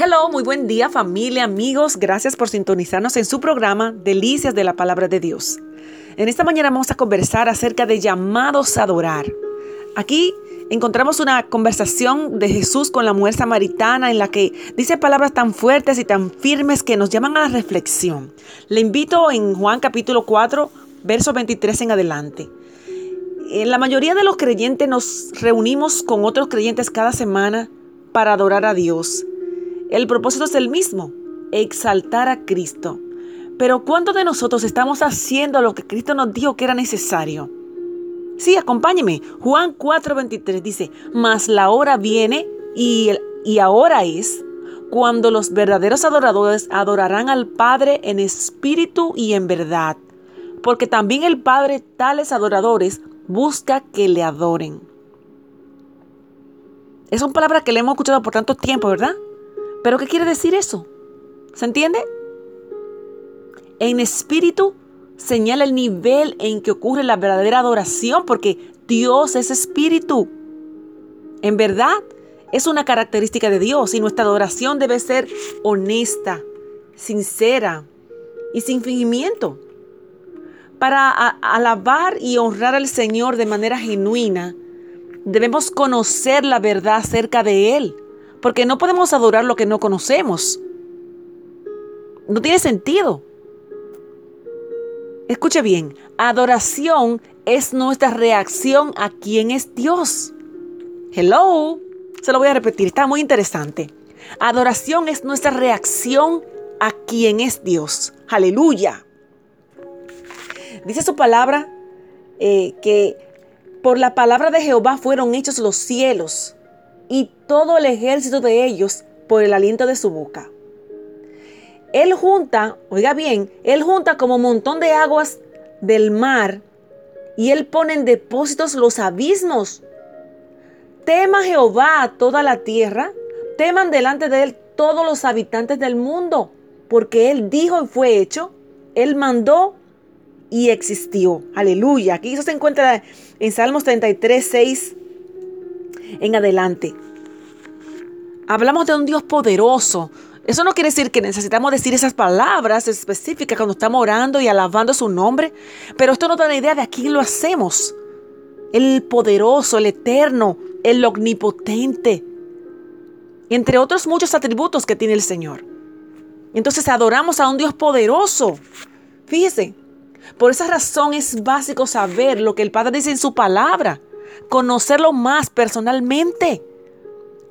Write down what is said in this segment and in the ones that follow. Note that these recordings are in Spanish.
Hello, muy buen día familia, amigos. Gracias por sintonizarnos en su programa Delicias de la Palabra de Dios. En esta mañana vamos a conversar acerca de llamados a adorar. Aquí encontramos una conversación de Jesús con la mujer samaritana en la que dice palabras tan fuertes y tan firmes que nos llaman a la reflexión. Le invito en Juan capítulo 4, verso 23 en adelante. En la mayoría de los creyentes nos reunimos con otros creyentes cada semana para adorar a Dios. El propósito es el mismo, exaltar a Cristo. Pero ¿cuántos de nosotros estamos haciendo lo que Cristo nos dijo que era necesario? Sí, acompáñeme. Juan 4:23 dice, mas la hora viene y, y ahora es cuando los verdaderos adoradores adorarán al Padre en espíritu y en verdad. Porque también el Padre tales adoradores busca que le adoren. Es una palabra que le hemos escuchado por tanto tiempo, ¿verdad? ¿Pero qué quiere decir eso? ¿Se entiende? En espíritu señala el nivel en que ocurre la verdadera adoración, porque Dios es espíritu. En verdad, es una característica de Dios y nuestra adoración debe ser honesta, sincera y sin fingimiento. Para alabar y honrar al Señor de manera genuina, debemos conocer la verdad acerca de Él porque no podemos adorar lo que no conocemos. No tiene sentido. Escuche bien, adoración es nuestra reacción a quién es Dios. Hello, se lo voy a repetir, está muy interesante. Adoración es nuestra reacción a quién es Dios. Aleluya. Dice su palabra eh, que por la palabra de Jehová fueron hechos los cielos y todo el ejército de ellos por el aliento de su boca. Él junta, oiga bien, él junta como un montón de aguas del mar y él pone en depósitos los abismos. Tema Jehová a toda la tierra, teman delante de él todos los habitantes del mundo, porque él dijo y fue hecho, él mandó y existió. Aleluya. Aquí eso se encuentra en Salmos 33, 6 en adelante. Hablamos de un Dios poderoso. Eso no quiere decir que necesitamos decir esas palabras específicas cuando estamos orando y alabando su nombre, pero esto nos da una idea de a quién lo hacemos. El poderoso, el eterno, el omnipotente, entre otros muchos atributos que tiene el Señor. Entonces adoramos a un Dios poderoso. Fíjese, por esa razón es básico saber lo que el Padre dice en su palabra conocerlo más personalmente.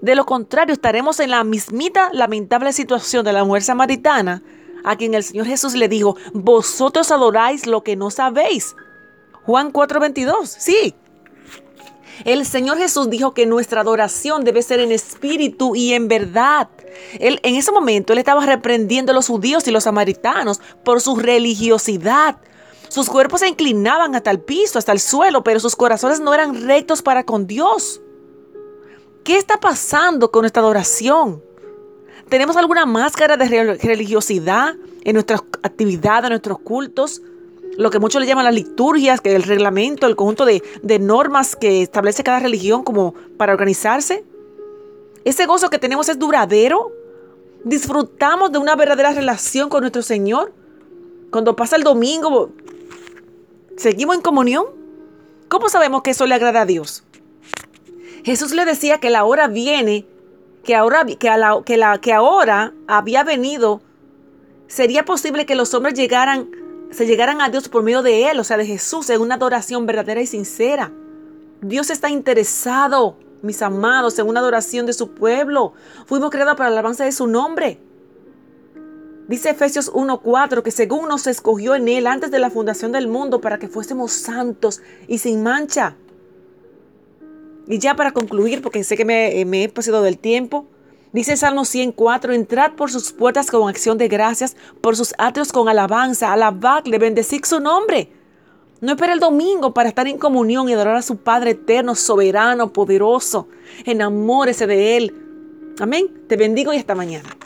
De lo contrario, estaremos en la mismita lamentable situación de la mujer samaritana, a quien el Señor Jesús le dijo, vosotros adoráis lo que no sabéis. Juan 4:22, sí. El Señor Jesús dijo que nuestra adoración debe ser en espíritu y en verdad. Él, en ese momento él estaba reprendiendo a los judíos y los samaritanos por su religiosidad, sus cuerpos se inclinaban hasta el piso, hasta el suelo, pero sus corazones no eran rectos para con Dios. ¿Qué está pasando con nuestra adoración? ¿Tenemos alguna máscara de religiosidad en nuestras actividades, en nuestros cultos? Lo que muchos le llaman las liturgias, que el reglamento, el conjunto de, de normas que establece cada religión como para organizarse. ¿Ese gozo que tenemos es duradero? ¿Disfrutamos de una verdadera relación con nuestro Señor? Cuando pasa el domingo, ¿Seguimos en comunión? ¿Cómo sabemos que eso le agrada a Dios? Jesús le decía que la hora viene, que ahora, que, la, que, ahora había venido, sería posible que los hombres llegaran, se llegaran a Dios por medio de Él, o sea, de Jesús, en una adoración verdadera y sincera. Dios está interesado, mis amados, en una adoración de su pueblo. Fuimos creados para la alabanza de su nombre. Dice Efesios 1:4 que según nos escogió en Él antes de la fundación del mundo para que fuésemos santos y sin mancha. Y ya para concluir, porque sé que me, me he pasado del tiempo, dice Salmo 104, entrad por sus puertas con acción de gracias, por sus atrios con alabanza, alabadle, bendecid su nombre. No espera el domingo para estar en comunión y adorar a su Padre eterno, soberano, poderoso. Enamórese de Él. Amén. Te bendigo y hasta mañana.